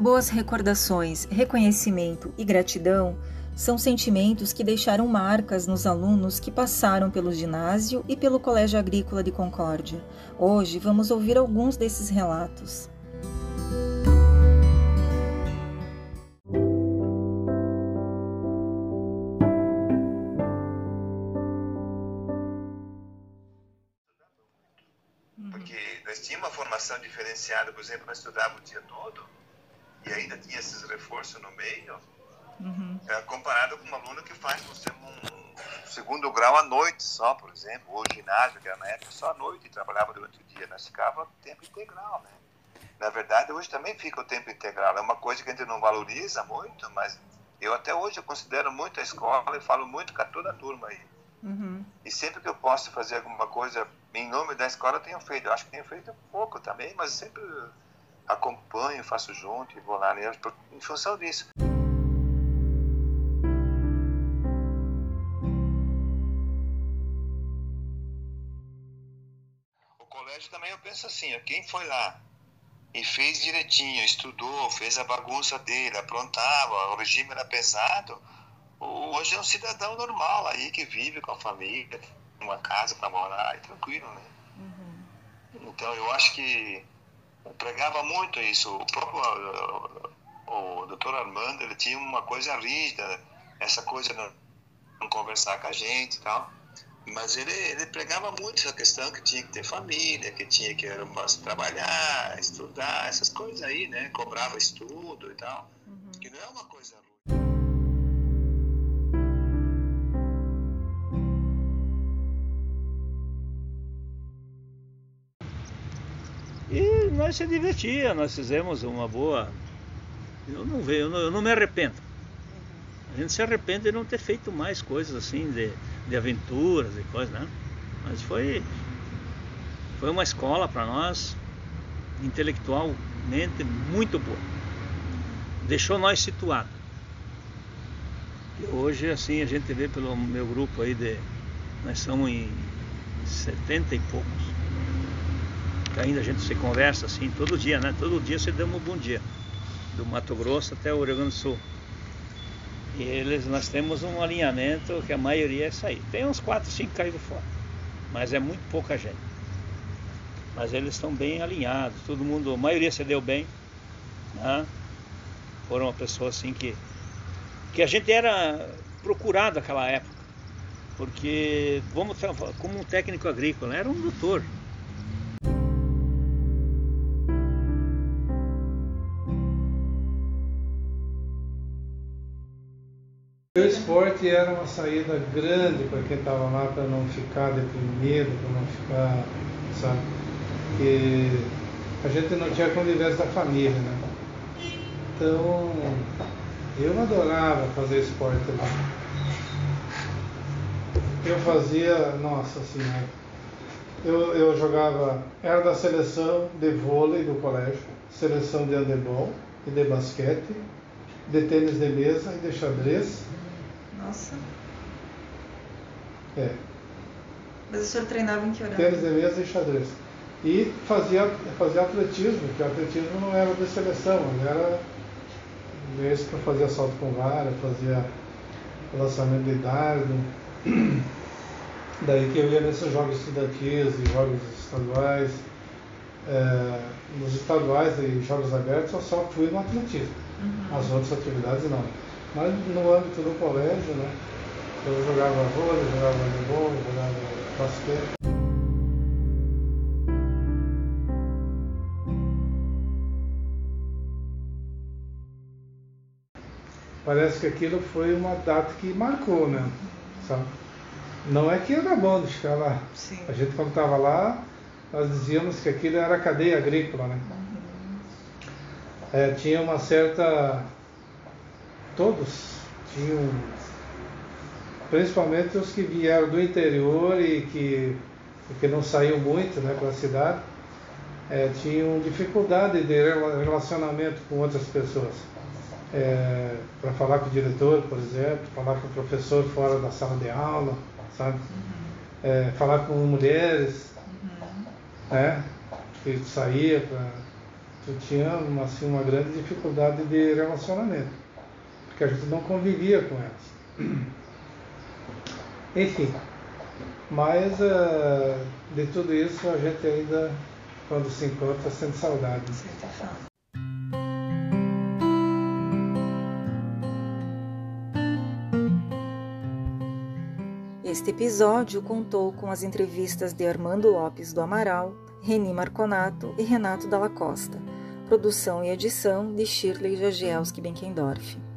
Boas recordações, reconhecimento e gratidão são sentimentos que deixaram marcas nos alunos que passaram pelo ginásio e pelo Colégio Agrícola de Concórdia. Hoje vamos ouvir alguns desses relatos. Porque nós tínhamos uma formação diferenciada, por exemplo, nós estudávamos o dia todo e ainda tinha esses reforços no meio, uhum. é, comparado com um aluno que faz, um segundo grau à noite só, por exemplo, ou ginásio, que era na época só à noite e trabalhava durante o dia. Nós ficava tempo integral, né? Na verdade, hoje também fica o tempo integral. É uma coisa que a gente não valoriza muito, mas eu até hoje eu considero muito a escola e falo muito com toda a turma aí. Uhum. E sempre que eu posso fazer alguma coisa em nome da escola, eu tenho feito. Eu acho que tenho feito pouco também, mas sempre acompanho, faço junto e vou lá né, em função disso. O colégio também eu penso assim, quem foi lá e fez direitinho, estudou, fez a bagunça dele, aprontava, o regime era pesado, hoje é um cidadão normal aí que vive com a família, uma casa para morar, e tranquilo, né? Uhum. Então eu acho que pregava muito isso. O próprio o, o doutor Armando, ele tinha uma coisa rígida, essa coisa de não conversar com a gente e tal. Mas ele, ele pregava muito essa questão que tinha que ter família, que tinha que trabalhar, estudar, essas coisas aí, né? Cobrava estudo e tal. Uhum. Que não é uma coisa nós se divertia, nós fizemos uma boa. Eu não vejo, eu não, eu não me arrependo. A gente se arrepende de não ter feito mais coisas assim, de, de aventuras e coisas, né? Mas foi, foi uma escola para nós, intelectualmente muito boa. Deixou nós situados. E hoje, assim, a gente vê pelo meu grupo aí de. Nós somos em 70 e poucos ainda a gente se conversa assim todo dia, né? Todo dia se damos um bom dia. Do Mato Grosso até o Rio Grande do Sul. E eles, nós temos um alinhamento que a maioria é sair. Tem uns 4, 5 caídos fora. Mas é muito pouca gente. Mas eles estão bem alinhados. Todo mundo, a maioria se deu bem. Né? Foram uma pessoa assim que. Que a gente era procurado naquela época. Porque, vamos como um técnico agrícola, era um doutor. O esporte era uma saída grande para quem estava lá para não ficar deprimido, para não ficar, sabe? Porque a gente não tinha convivência da família, né? Então, eu adorava fazer esporte lá. Eu fazia, nossa senhora, eu, eu jogava, era da seleção de vôlei do colégio, seleção de handebol e de basquete, de tênis de mesa e de xadrez nossa. É. Mas o senhor treinava em que horário? Tênis de mesa e xadrez. E fazia, fazia atletismo, que o atletismo não era de seleção, ele era esse que eu fazia salto com vara, fazia lançamento de dardo. Daí que eu ia nesses jogos estudantis e jogos estaduais. É, nos estaduais e jogos abertos eu só fui no atletismo. Uhum. As outras atividades não. Mas no âmbito do colégio, né? Eu jogava vôlei, jogava handebol, jogava basquete. Parece que aquilo foi uma data que marcou, né? Sabe? Não é que era bom de ficar lá. Sim. A gente quando estava lá, nós dizíamos que aquilo era cadeia agrícola, né? Uhum. É, tinha uma certa todos tinham, principalmente os que vieram do interior e que, que não saíam muito né, para a cidade, é, tinham dificuldade de relacionamento com outras pessoas. É, para falar com o diretor, por exemplo, falar com o professor fora da sala de aula, sabe? É, falar com mulheres, uhum. né? Que saía para eu tinha assim, uma grande dificuldade de relacionamento, porque a gente não convivia com elas. Enfim, mas uh, de tudo isso a gente ainda, quando se encontra, sente saudade. Este episódio contou com as entrevistas de Armando Lopes do Amaral, Reni Marconato e Renato Dalla Costa. Produção e edição de Shirley Jagielski Benkendorf.